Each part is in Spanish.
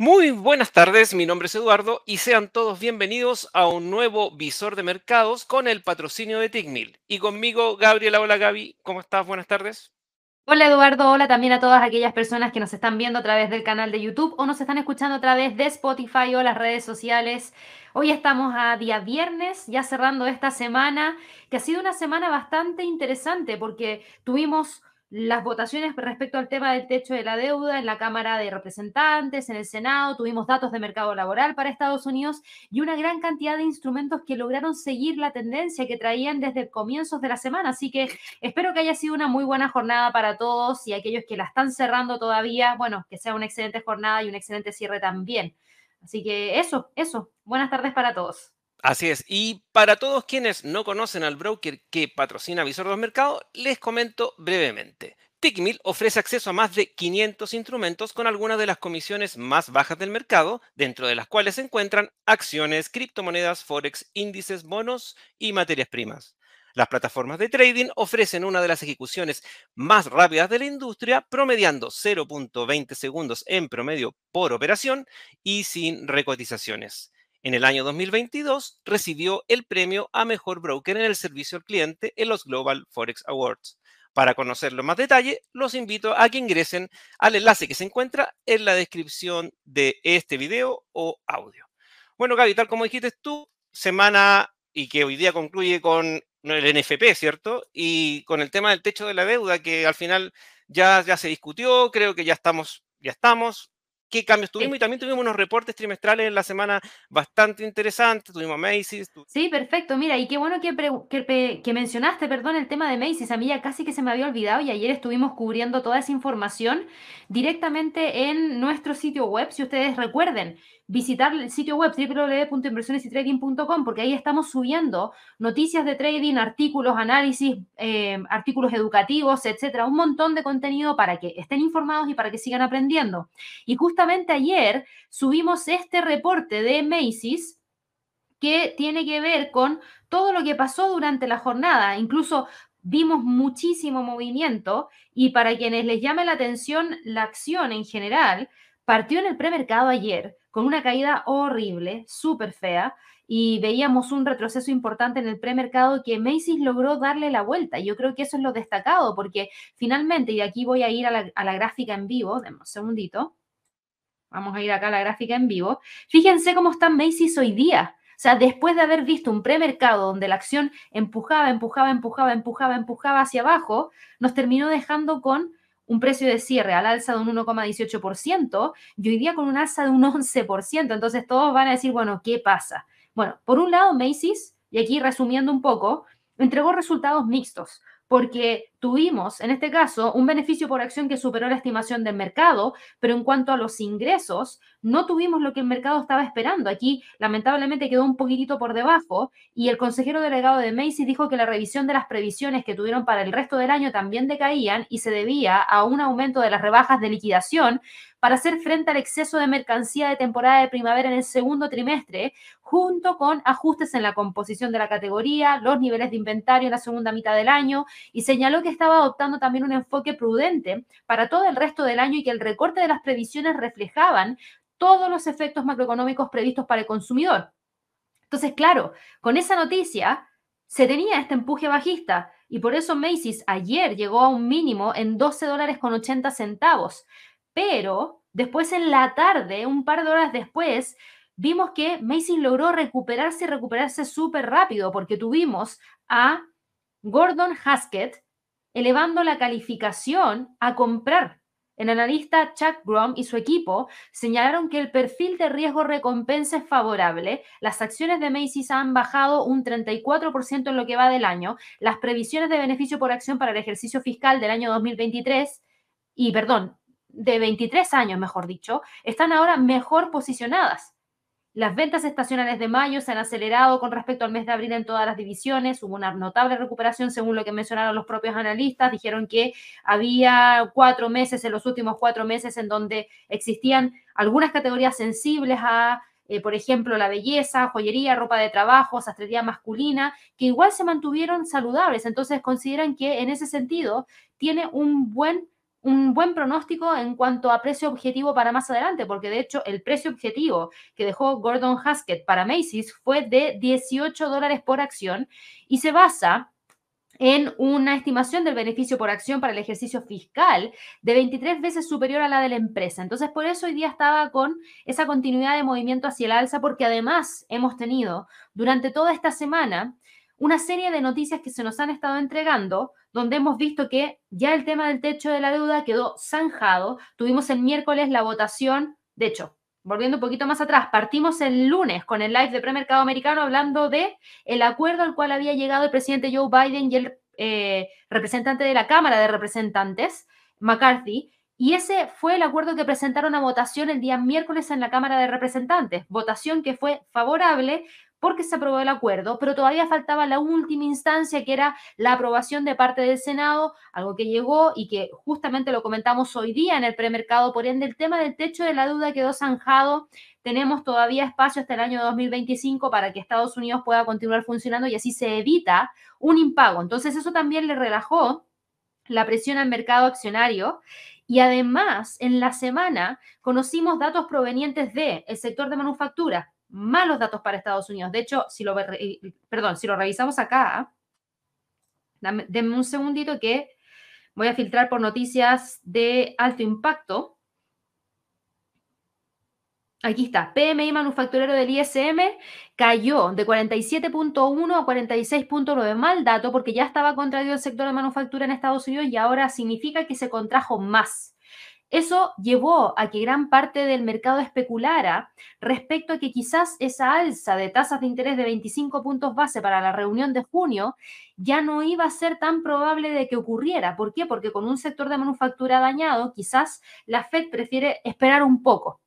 Muy buenas tardes, mi nombre es Eduardo y sean todos bienvenidos a un nuevo visor de mercados con el patrocinio de Tickmill. Y conmigo, Gabriela. Hola Gaby, ¿cómo estás? Buenas tardes. Hola Eduardo, hola también a todas aquellas personas que nos están viendo a través del canal de YouTube o nos están escuchando a través de Spotify o las redes sociales. Hoy estamos a día viernes, ya cerrando esta semana, que ha sido una semana bastante interesante porque tuvimos las votaciones respecto al tema del techo de la deuda en la Cámara de Representantes, en el Senado, tuvimos datos de mercado laboral para Estados Unidos y una gran cantidad de instrumentos que lograron seguir la tendencia que traían desde comienzos de la semana. Así que espero que haya sido una muy buena jornada para todos y aquellos que la están cerrando todavía, bueno, que sea una excelente jornada y un excelente cierre también. Así que eso, eso. Buenas tardes para todos. Así es. Y para todos quienes no conocen al broker que patrocina Visor los Mercados, les comento brevemente. Tickmill ofrece acceso a más de 500 instrumentos con algunas de las comisiones más bajas del mercado, dentro de las cuales se encuentran acciones, criptomonedas, forex, índices, bonos y materias primas. Las plataformas de trading ofrecen una de las ejecuciones más rápidas de la industria, promediando 0.20 segundos en promedio por operación y sin recotizaciones. En el año 2022 recibió el premio a Mejor Broker en el servicio al cliente en los Global Forex Awards. Para conocerlo en más detalle, los invito a que ingresen al enlace que se encuentra en la descripción de este video o audio. Bueno, Gaby, tal como dijiste tú, semana y que hoy día concluye con el NFP, ¿cierto? Y con el tema del techo de la deuda, que al final ya, ya se discutió, creo que ya estamos, ya estamos, qué cambios tuvimos y también tuvimos unos reportes trimestrales en la semana bastante interesantes, tuvimos Macy's. Sí, perfecto, mira, y qué bueno que, que, mencionaste, perdón, el tema de Macy's, a mí ya casi que se me había olvidado y ayer estuvimos cubriendo toda esa información directamente en nuestro sitio web, si ustedes recuerden, visitar el sitio web www.inversionesytrading.com porque ahí estamos subiendo noticias de trading, artículos, análisis, eh, artículos educativos, etcétera, un montón de contenido para que estén informados y para que sigan aprendiendo. Y justamente ayer subimos este reporte de Macy's que tiene que ver con todo lo que pasó durante la jornada, incluso vimos muchísimo movimiento y para quienes les llame la atención la acción en general, partió en el premercado ayer con una caída horrible, súper fea, y veíamos un retroceso importante en el premercado que Macy's logró darle la vuelta. Yo creo que eso es lo destacado, porque finalmente, y aquí voy a ir a la, gráfica en vivo, demos un segundito, vamos a ir acá a la gráfica en vivo, fíjense cómo está Macy's hoy día. O sea, después de haber visto un premercado donde la acción empujaba, empujaba, empujaba, empujaba, empujaba hacia abajo, nos terminó dejando con un precio de cierre al alza de un 1,18% y hoy día con un alza de un 11%. Entonces todos van a decir, bueno, ¿qué pasa? Bueno, por un lado, Macy's, y aquí resumiendo un poco, entregó resultados mixtos porque tuvimos, en este caso, un beneficio por acción que superó la estimación del mercado, pero en cuanto a los ingresos, no tuvimos lo que el mercado estaba esperando. Aquí, lamentablemente, quedó un poquitito por debajo y el consejero delegado de Macy's dijo que la revisión de las previsiones que tuvieron para el resto del año también decaían y se debía a un aumento de las rebajas de liquidación para hacer frente al exceso de mercancía de temporada de primavera en el segundo trimestre, junto con ajustes en la composición de la categoría, los niveles de inventario en la segunda mitad del año, y señaló que estaba adoptando también un enfoque prudente para todo el resto del año y que el recorte de las previsiones reflejaban todos los efectos macroeconómicos previstos para el consumidor. Entonces, claro, con esa noticia se tenía este empuje bajista y por eso Macy's ayer llegó a un mínimo en 12 dólares con 80 centavos. Pero después en la tarde, un par de horas después, vimos que Macy's logró recuperarse y recuperarse súper rápido porque tuvimos a Gordon Haskett elevando la calificación a comprar. El analista Chuck Grom y su equipo señalaron que el perfil de riesgo recompensa es favorable. Las acciones de Macy's han bajado un 34% en lo que va del año. Las previsiones de beneficio por acción para el ejercicio fiscal del año 2023 y, perdón, de 23 años, mejor dicho, están ahora mejor posicionadas. Las ventas estacionales de mayo se han acelerado con respecto al mes de abril en todas las divisiones. Hubo una notable recuperación según lo que mencionaron los propios analistas. Dijeron que había cuatro meses, en los últimos cuatro meses, en donde existían algunas categorías sensibles a, eh, por ejemplo, la belleza, joyería, ropa de trabajo, sastrería masculina, que igual se mantuvieron saludables. Entonces consideran que en ese sentido tiene un buen un buen pronóstico en cuanto a precio objetivo para más adelante, porque de hecho el precio objetivo que dejó Gordon Haskett para Macy's fue de 18 dólares por acción y se basa en una estimación del beneficio por acción para el ejercicio fiscal de 23 veces superior a la de la empresa. Entonces, por eso hoy día estaba con esa continuidad de movimiento hacia el alza, porque además hemos tenido durante toda esta semana una serie de noticias que se nos han estado entregando, donde hemos visto que ya el tema del techo de la deuda quedó zanjado. Tuvimos el miércoles la votación, de hecho, volviendo un poquito más atrás, partimos el lunes con el live de premercado americano hablando de el acuerdo al cual había llegado el presidente Joe Biden y el eh, representante de la Cámara de Representantes, McCarthy, y ese fue el acuerdo que presentaron a votación el día miércoles en la Cámara de Representantes, votación que fue favorable porque se aprobó el acuerdo, pero todavía faltaba la última instancia que era la aprobación de parte del Senado, algo que llegó y que justamente lo comentamos hoy día en el premercado, por ende el tema del techo de la deuda quedó zanjado, tenemos todavía espacio hasta el año 2025 para que Estados Unidos pueda continuar funcionando y así se evita un impago. Entonces eso también le relajó la presión al mercado accionario. Y además, en la semana conocimos datos provenientes del el sector de manufactura, malos datos para Estados Unidos. De hecho, si lo, revisamos acá, denme un segundito que voy a filtrar por noticias de alto impacto. Aquí está, PMI manufacturero del ISM cayó de 47.1 a 46.9, mal dato porque ya estaba contraído el sector de manufactura en Estados Unidos y ahora significa que se contrajo más. Eso llevó a que gran parte del mercado especulara respecto a que quizás esa alza de tasas de interés de 25 puntos base para la reunión de junio ya no iba a ser tan probable de que ocurriera. ¿Por qué? Porque con un sector de manufactura dañado, quizás la Fed prefiere esperar un poco.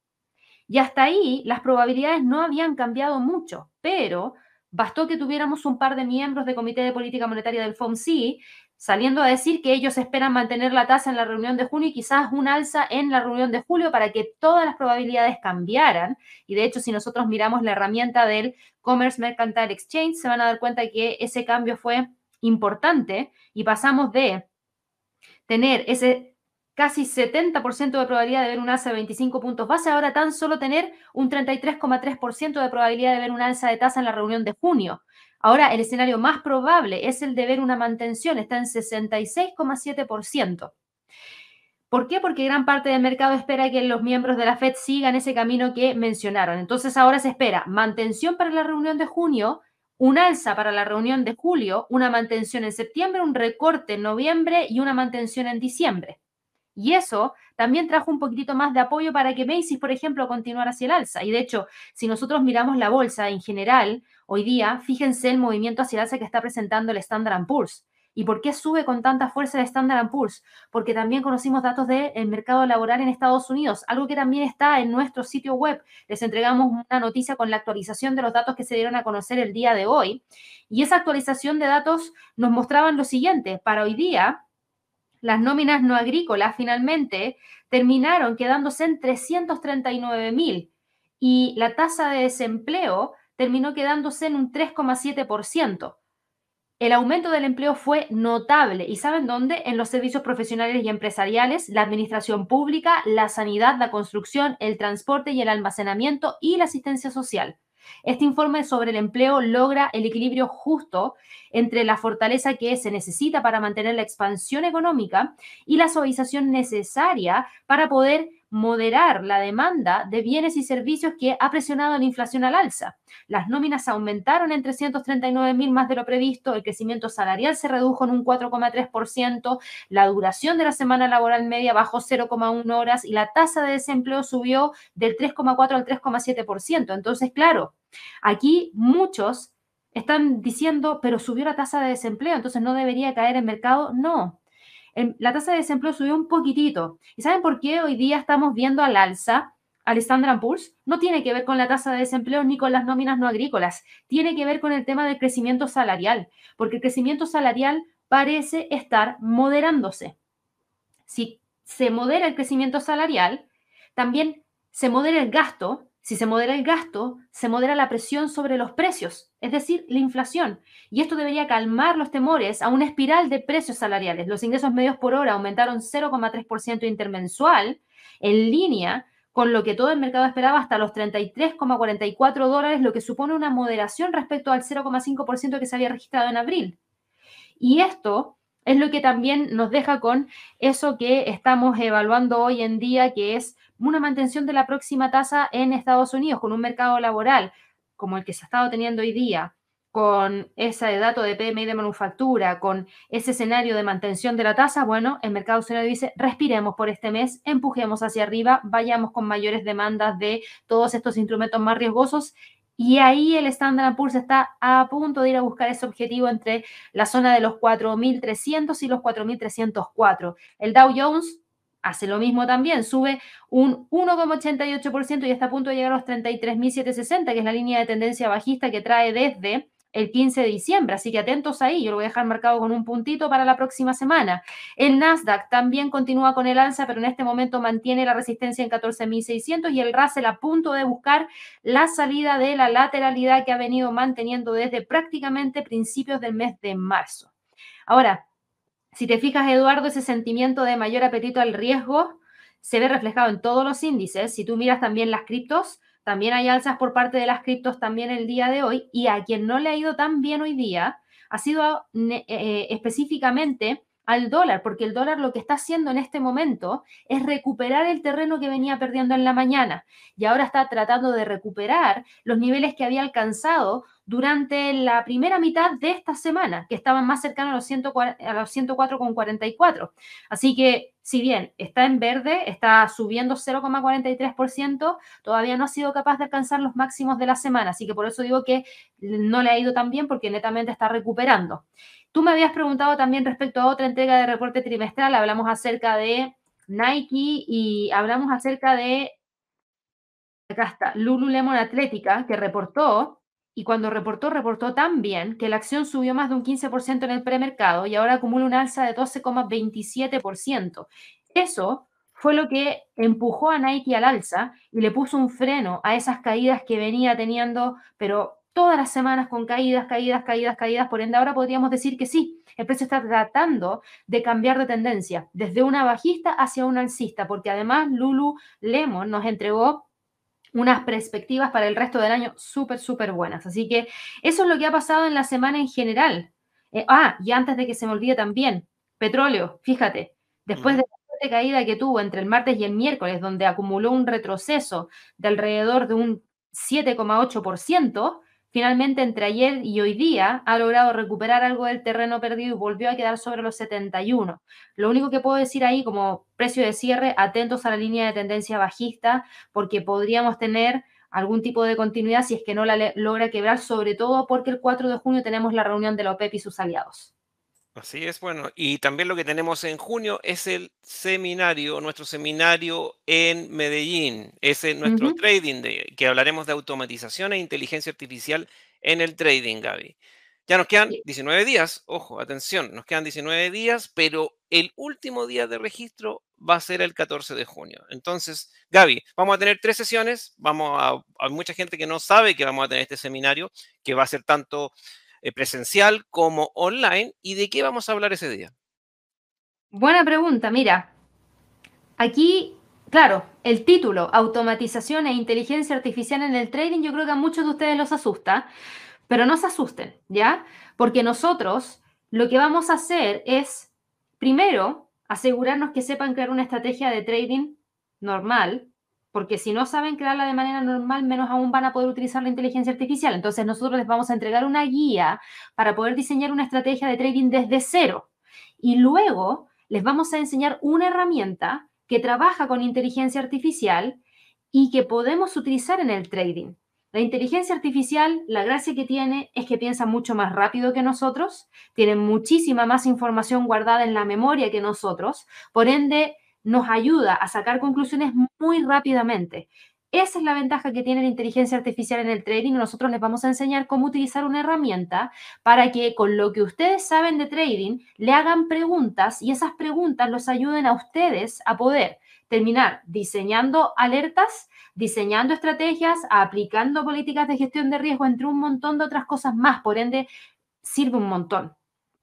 Y hasta ahí las probabilidades no habían cambiado mucho, pero bastó que tuviéramos un par de miembros del Comité de Política Monetaria del FOMC saliendo a decir que ellos esperan mantener la tasa en la reunión de junio y quizás un alza en la reunión de julio para que todas las probabilidades cambiaran. Y de hecho, si nosotros miramos la herramienta del Commerce Mercantile Exchange, se van a dar cuenta que ese cambio fue importante y pasamos de tener ese casi 70% de probabilidad de ver un alza de 25 puntos base, ahora tan solo tener un 33,3% de probabilidad de ver un alza de tasa en la reunión de junio. Ahora, el escenario más probable es el de ver una mantención, está en 66,7%. ¿Por qué? Porque gran parte del mercado espera que los miembros de la Fed sigan ese camino que mencionaron. Entonces ahora se espera mantención para la reunión de junio, un alza para la reunión de julio, una mantención en septiembre, un recorte en noviembre y una mantención en diciembre. Y eso también trajo un poquitito más de apoyo para que Macy's, por ejemplo, continuara hacia el alza. Y de hecho, si nosotros miramos la bolsa en general, hoy día, fíjense el movimiento hacia el alza que está presentando el Standard Poor's. ¿Y por qué sube con tanta fuerza el Standard Poor's? Porque también conocimos datos del mercado laboral en Estados Unidos, algo que también está en nuestro sitio web. Les entregamos una noticia con la actualización de los datos que se dieron a conocer el día de hoy. Y esa actualización de datos nos mostraban lo siguiente. Para hoy día, las nóminas no agrícolas finalmente terminaron quedándose en 339 mil y la tasa de desempleo terminó quedándose en un 3,7%. El aumento del empleo fue notable. ¿Y saben dónde? En los servicios profesionales y empresariales, la administración pública, la sanidad, la construcción, el transporte y el almacenamiento y la asistencia social. Este informe sobre el empleo logra el equilibrio justo entre la fortaleza que se necesita para mantener la expansión económica y la suavización necesaria para poder moderar la demanda de bienes y servicios que ha presionado la inflación al alza. Las nóminas aumentaron en 339 mil más de lo previsto, el crecimiento salarial se redujo en un 4,3%, la duración de la semana laboral media bajó 0,1 horas y la tasa de desempleo subió del 3,4 al 3,7%. Entonces, claro, aquí muchos están diciendo, pero subió la tasa de desempleo, entonces no debería caer el mercado. No, la tasa de desempleo subió un poquitito. ¿Y saben por qué hoy día estamos viendo al alza al Standard Poor's? No tiene que ver con la tasa de desempleo ni con las nóminas no agrícolas. Tiene que ver con el tema del crecimiento salarial, porque el crecimiento salarial parece estar moderándose. Si se modera el crecimiento salarial, también se modera el gasto Si se modera el gasto, se modera la presión sobre los precios, es decir, la inflación. Y esto debería calmar los temores a una espiral de precios salariales. Los ingresos medios por hora aumentaron 0,3% intermensual, en línea con lo que todo el mercado esperaba hasta los 33,44 dólares, lo que supone una moderación respecto al 0,5% que se había registrado en abril. Y esto es lo que también nos deja con eso que estamos evaluando hoy en día, que es una mantención de la próxima tasa en Estados Unidos, con un mercado laboral como el que se ha estado teniendo hoy día, con ese dato de PMI de manufactura, con ese escenario de mantención de la tasa, bueno, el mercado se dice, respiremos por este mes, empujemos hacia arriba, vayamos con mayores demandas de todos estos instrumentos más riesgosos y ahí el Standard Poor's está a punto de ir a buscar ese objetivo entre la zona de los 4.300 y los 4.304. El Dow Jones hace lo mismo también, sube un 1,88% y está a punto de llegar a los 33.760, que es la línea de tendencia bajista que trae desde el 15 de diciembre, así que atentos ahí, yo lo voy a dejar marcado con un puntito para la próxima semana. El Nasdaq también continúa con el alza, pero en este momento mantiene la resistencia en 14.600 y el Russell a punto de buscar la salida de la lateralidad que ha venido manteniendo desde prácticamente principios del mes de marzo. Ahora, si te fijas, Eduardo, ese sentimiento de mayor apetito al riesgo se ve reflejado en todos los índices. Si tú miras también las criptos, también hay alzas por parte de las criptos también el día de hoy y a quien no le ha ido tan bien hoy día ha sido eh, eh, específicamente al dólar, porque el dólar lo que está haciendo en este momento es recuperar el terreno que venía perdiendo en la mañana y ahora está tratando de recuperar los niveles que había alcanzado durante la primera mitad de esta semana, que estaban más cercanos a los, 104,44. Así que, si bien está en verde, está subiendo 0,43%, todavía no ha sido capaz de alcanzar los máximos de la semana. Así que por eso digo que no le ha ido tan bien porque netamente está recuperando. Tú me habías preguntado también respecto a otra entrega de reporte trimestral, hablamos acerca de Nike y hablamos acerca de, acá está, Lululemon Atlética, que reportó y cuando reportó, reportó tan bien que la acción subió más de un 15% en el premercado y ahora acumula un alza de 12,27%. Eso fue lo que empujó a Nike al alza y le puso un freno a esas caídas que venía teniendo, pero todas las semanas con caídas, caídas, caídas, caídas. Por ende, ahora podríamos decir que sí, el precio está tratando de cambiar de tendencia, desde una bajista hacia una alcista, porque además Lulu Lemon nos entregó unas perspectivas para el resto del año súper, súper buenas. Así que eso es lo que ha pasado en la semana en general. Eh, ah, y antes de que se me olvide también, petróleo, fíjate, después de la caída que tuvo entre el martes y el miércoles, donde acumuló un retroceso de alrededor de un 7,8%, Finalmente, entre ayer y hoy día, ha logrado recuperar algo del terreno perdido y volvió a quedar sobre los 71. Lo único que puedo decir ahí como precio de cierre, atentos a la línea de tendencia bajista, porque podríamos tener algún tipo de continuidad si es que no la logra quebrar, sobre todo porque el 4 de junio tenemos la reunión de la OPEP y sus aliados. Así es, bueno, y también lo que tenemos en junio es el seminario, nuestro seminario en Medellín, es nuestro trading day, que hablaremos de automatización e inteligencia artificial en el trading, Gaby. Ya nos quedan 19 días, ojo, atención, nos quedan 19 días, pero el último día de registro va a ser el 14 de junio. Entonces, Gaby, vamos a tener tres sesiones, vamos a, hay mucha gente que no sabe que vamos a tener este seminario, que va a ser tanto eh, presencial como online. ¿Y de qué vamos a hablar ese día? Buena pregunta, mira. Aquí, claro, el título, automatización e inteligencia artificial en el trading, yo creo que a muchos de ustedes los asusta, pero no se asusten, ¿ya? Porque nosotros lo que vamos a hacer es, primero, asegurarnos que sepan crear una estrategia de trading normal, porque si no saben crearla de manera normal, menos aún van a poder utilizar la inteligencia artificial. Entonces nosotros les vamos a entregar una guía para poder diseñar una estrategia de trading desde cero. Y luego les vamos a enseñar una herramienta que trabaja con inteligencia artificial y que podemos utilizar en el trading. La inteligencia artificial, la gracia que tiene es que piensa mucho más rápido que nosotros, tiene muchísima más información guardada en la memoria que nosotros, por ende nos ayuda a sacar conclusiones muy rápidamente. Esa es la ventaja que tiene la inteligencia artificial en el trading. Nosotros les vamos a enseñar cómo utilizar una herramienta para que con lo que ustedes saben de trading le hagan preguntas y esas preguntas los ayuden a ustedes a poder terminar diseñando alertas, diseñando estrategias, aplicando políticas de gestión de riesgo, entre un montón de otras cosas más. Por ende, sirve un montón.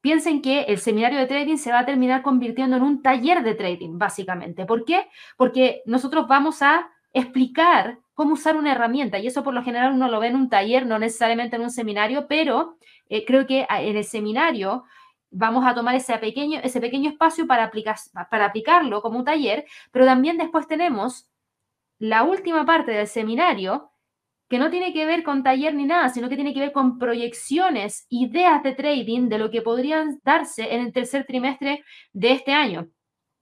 Piensen que el seminario de trading se va a terminar convirtiendo en un taller de trading, básicamente. ¿Por qué? Porque nosotros vamos a explicar cómo usar una herramienta y eso por lo general uno lo ve en un taller, no necesariamente en un seminario, pero eh, creo que ah, en el seminario vamos a tomar ese pequeño, ese pequeño espacio para, aplicar, para aplicarlo como un taller, pero también después tenemos la última parte del seminario que no tiene que ver con taller ni nada, sino que tiene que ver con proyecciones, ideas de trading de lo que podrían darse en el tercer trimestre de este año.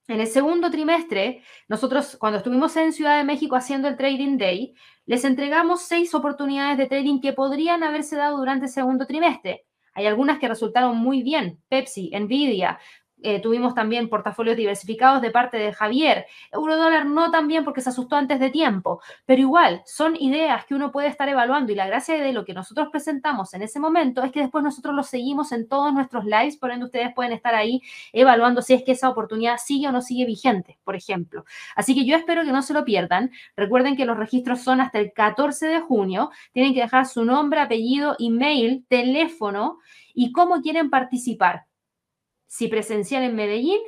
En el segundo trimestre, nosotros cuando estuvimos en Ciudad de México haciendo el Trading Day, les entregamos seis oportunidades de trading que podrían haberse dado durante el segundo trimestre. Hay algunas que resultaron muy bien, Pepsi, Nvidia, eh, tuvimos también portafolios diversificados de parte de Javier. Eurodólar no también porque se asustó antes de tiempo, pero igual son ideas que uno puede estar evaluando y la gracia de lo que nosotros presentamos en ese momento es que después nosotros lo seguimos en todos nuestros lives, por ende ustedes pueden estar ahí evaluando si es que esa oportunidad sigue o no sigue vigente, por ejemplo. Así que yo espero que no se lo pierdan. Recuerden que los registros son hasta el 14 de junio. Tienen que dejar su nombre, apellido, email, teléfono y cómo quieren participar si presencial en Medellín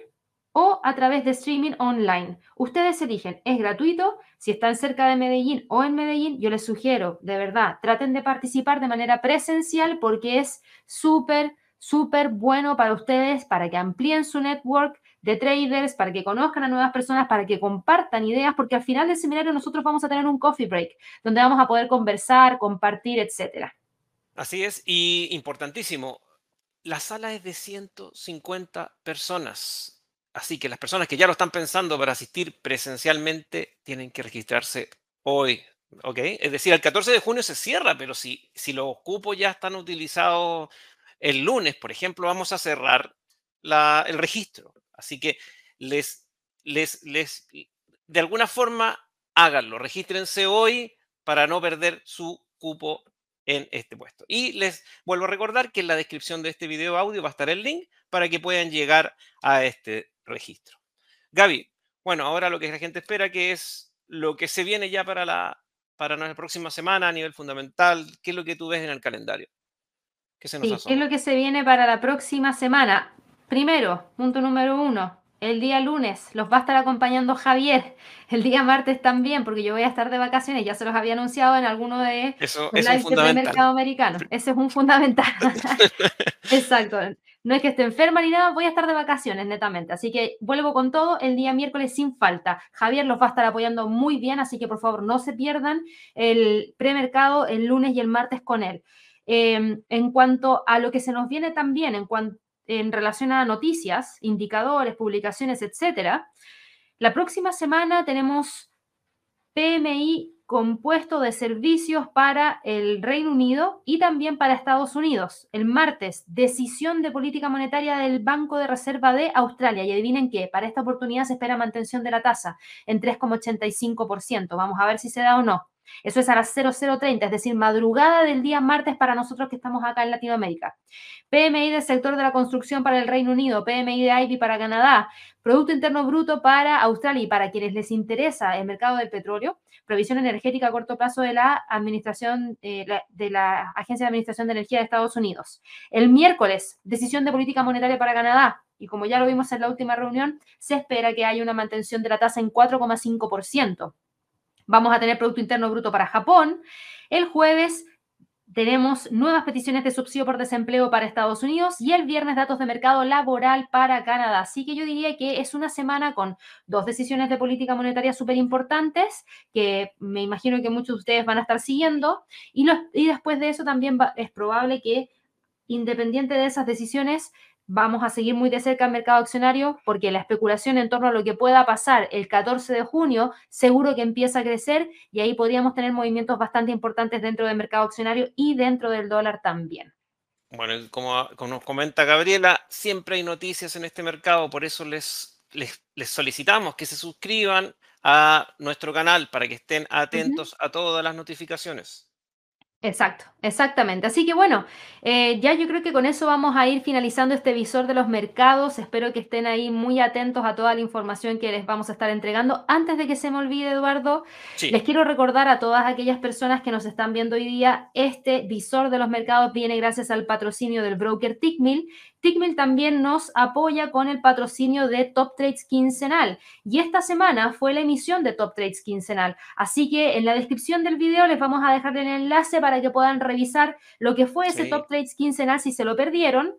o a través de streaming online. Ustedes eligen, es gratuito. Si están cerca de Medellín o en Medellín, yo les sugiero, de verdad, traten de participar de manera presencial porque es súper, súper bueno para ustedes, para que amplíen su network de traders, para que conozcan a nuevas personas, para que compartan ideas, porque al final del seminario nosotros vamos a tener un coffee break, donde vamos a poder conversar, compartir, etcétera. Así es, y importantísimo, la sala es de 150 personas. Así que las personas que ya lo están pensando para asistir presencialmente tienen que registrarse hoy. ¿Ok? Es decir, el 14 de junio se cierra, pero si, si los cupos ya están utilizados el lunes, por ejemplo, vamos a cerrar el registro. Así que les, les, les, de alguna forma, háganlo. Regístrense hoy para no perder su cupo en este puesto. Y les vuelvo a recordar que en la descripción de este video audio va a estar el link para que puedan llegar a este registro. Gaby, bueno, ahora lo que la gente espera que es lo que se viene ya para la, para la próxima semana a nivel fundamental. ¿Qué es lo que tú ves en el calendario? ¿Qué, se nos ¿Qué es lo que se viene para la próxima semana? Primero, punto número uno, el día lunes los va a estar acompañando Javier. El día martes también, porque yo voy a estar de vacaciones. Ya se los había anunciado en alguno de los del mercado americano. Ese es un fundamental. Exacto. No es que esté enferma ni nada, voy a estar de vacaciones netamente. Así que vuelvo con todo el día miércoles sin falta. Javier los va a estar apoyando muy bien, así que por favor no se pierdan el premercado el lunes y el martes con él. Em, en cuanto a lo que se nos viene también, en cuanto en relación a noticias, indicadores, publicaciones, etcétera. La próxima semana tenemos PMI compuesto de servicios para el Reino Unido y también para Estados Unidos. El martes, decisión de política monetaria del Banco de Reserva de Australia. Y adivinen qué, para esta oportunidad se espera mantención de la tasa en 3,85%. Vamos a ver si se da o no. Eso es a las 0030, es decir, madrugada del día martes para nosotros que estamos acá en Latinoamérica. PMI del sector de la construcción para el Reino Unido, PMI de IBI para Canadá, Producto Interno Bruto para Australia y para quienes les interesa el mercado del petróleo, provisión energética a corto plazo de la Administración eh, de la Agencia de Administración de Energía de Estados Unidos. El miércoles, decisión de política monetaria para Canadá, y como ya lo vimos en la última reunión, se espera que haya una mantención de la tasa en 4,5%. Vamos a tener Producto Interno Bruto para Japón. El jueves tenemos nuevas peticiones de subsidio por desempleo para Estados Unidos y el viernes datos de mercado laboral para Canadá. Así que yo diría que es una semana con dos decisiones de política monetaria súper importantes que me imagino que muchos de ustedes van a estar siguiendo. Y, y después de eso también es probable que, independiente de esas decisiones, vamos a seguir muy de cerca el mercado accionario porque la especulación en torno a lo que pueda pasar el 14 de junio seguro que empieza a crecer y ahí podríamos tener movimientos bastante importantes dentro del mercado accionario y dentro del dólar también. Bueno, como, nos comenta Gabriela, siempre hay noticias en este mercado, por eso les, les, solicitamos que se suscriban a nuestro canal para que estén atentos a todas las notificaciones. Exacto, exactamente. Así que bueno, eh, ya yo creo que con eso vamos a ir finalizando este visor de los mercados. Espero que estén ahí muy atentos a toda la información que les vamos a estar entregando. Antes de que se me olvide, Eduardo, Sí, les quiero recordar a todas aquellas personas que nos están viendo hoy día, este visor de los mercados viene gracias al patrocinio del broker Tickmill. Tickmill también nos apoya con el patrocinio de Top Trades quincenal. Y esta semana fue la emisión de Top Trades quincenal. Así que en la descripción del video les vamos a dejar el enlace para que puedan revisar lo que fue ese sí. Top Trades quincenal si se lo perdieron.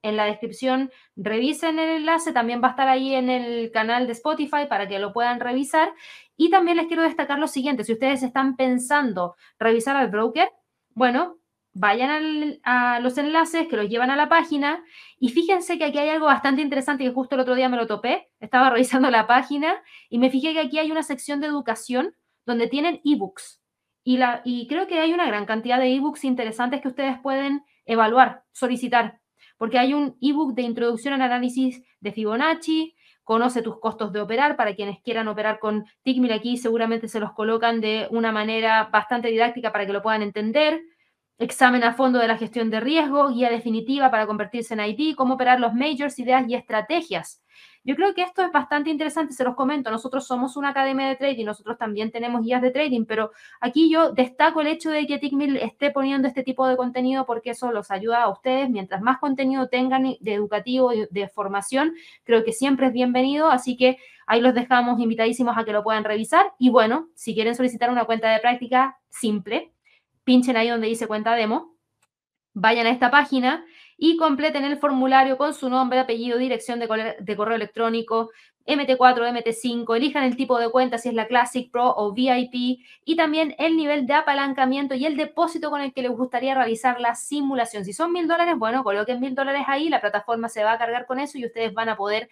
En la descripción revisen el enlace, también va a estar ahí en el canal de Spotify para que lo puedan revisar. Y también les quiero destacar lo siguiente, si ustedes están pensando revisar al broker, bueno, vayan a los enlaces que los llevan a la página y fíjense que aquí hay algo bastante interesante que justo el otro día me lo topé. Estaba revisando la página y me fijé que aquí hay una sección de educación donde tienen ebooks. Y, la, y creo que hay una gran cantidad de ebooks interesantes que ustedes pueden evaluar, solicitar, porque hay un ebook de introducción al análisis de Fibonacci, conoce tus costos de operar para quienes quieran operar con Tickmill aquí seguramente se los colocan de una manera bastante didáctica para que lo puedan entender examen a fondo de la gestión de riesgo, guía definitiva para convertirse en IT, cómo operar los majors, ideas y estrategias. Yo creo que esto es bastante interesante, se los comento, nosotros somos una academia de trading, nosotros también tenemos guías de trading, pero aquí yo destaco el hecho de que Tickmill esté poniendo este tipo de contenido porque eso los ayuda a ustedes, mientras más contenido tengan de educativo, de formación, creo que siempre es bienvenido, así que ahí los dejamos invitadísimos a que lo puedan revisar. Y bueno, si quieren solicitar una cuenta de práctica simple, pinchen ahí donde dice cuenta demo, vayan a esta página y completen el formulario con su nombre, apellido, dirección de correo, electrónico, MT4, MT5, elijan el tipo de cuenta, si es la Classic Pro o VIP, y también el nivel de apalancamiento y el depósito con el que les gustaría realizar la simulación. Si son mil dólares, bueno, coloquen mil dólares ahí, la plataforma se va a cargar con eso y ustedes van a poder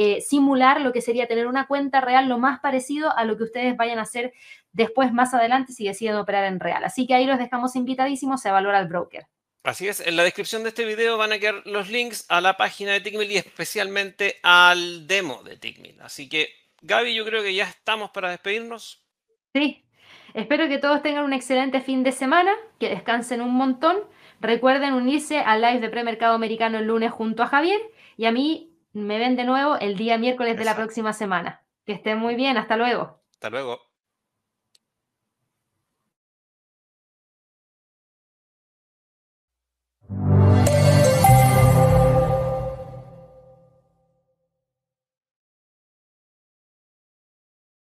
eh, simular lo que sería tener una cuenta real lo más parecido a lo que ustedes vayan a hacer después, más adelante, si deciden operar en real. Así que ahí los dejamos invitadísimos a evaluar al broker. Así es, en la descripción de este video van a quedar los links a la página de Tickmill y especialmente al demo de Tickmill. Así que, Gaby, yo creo que ya estamos para despedirnos. Sí, espero que todos tengan un excelente fin de semana, que descansen un montón. Recuerden unirse al live de premercado americano el lunes junto a Javier y a mí me ven de nuevo el día miércoles de la próxima semana. Que estén muy bien, hasta luego. Hasta luego.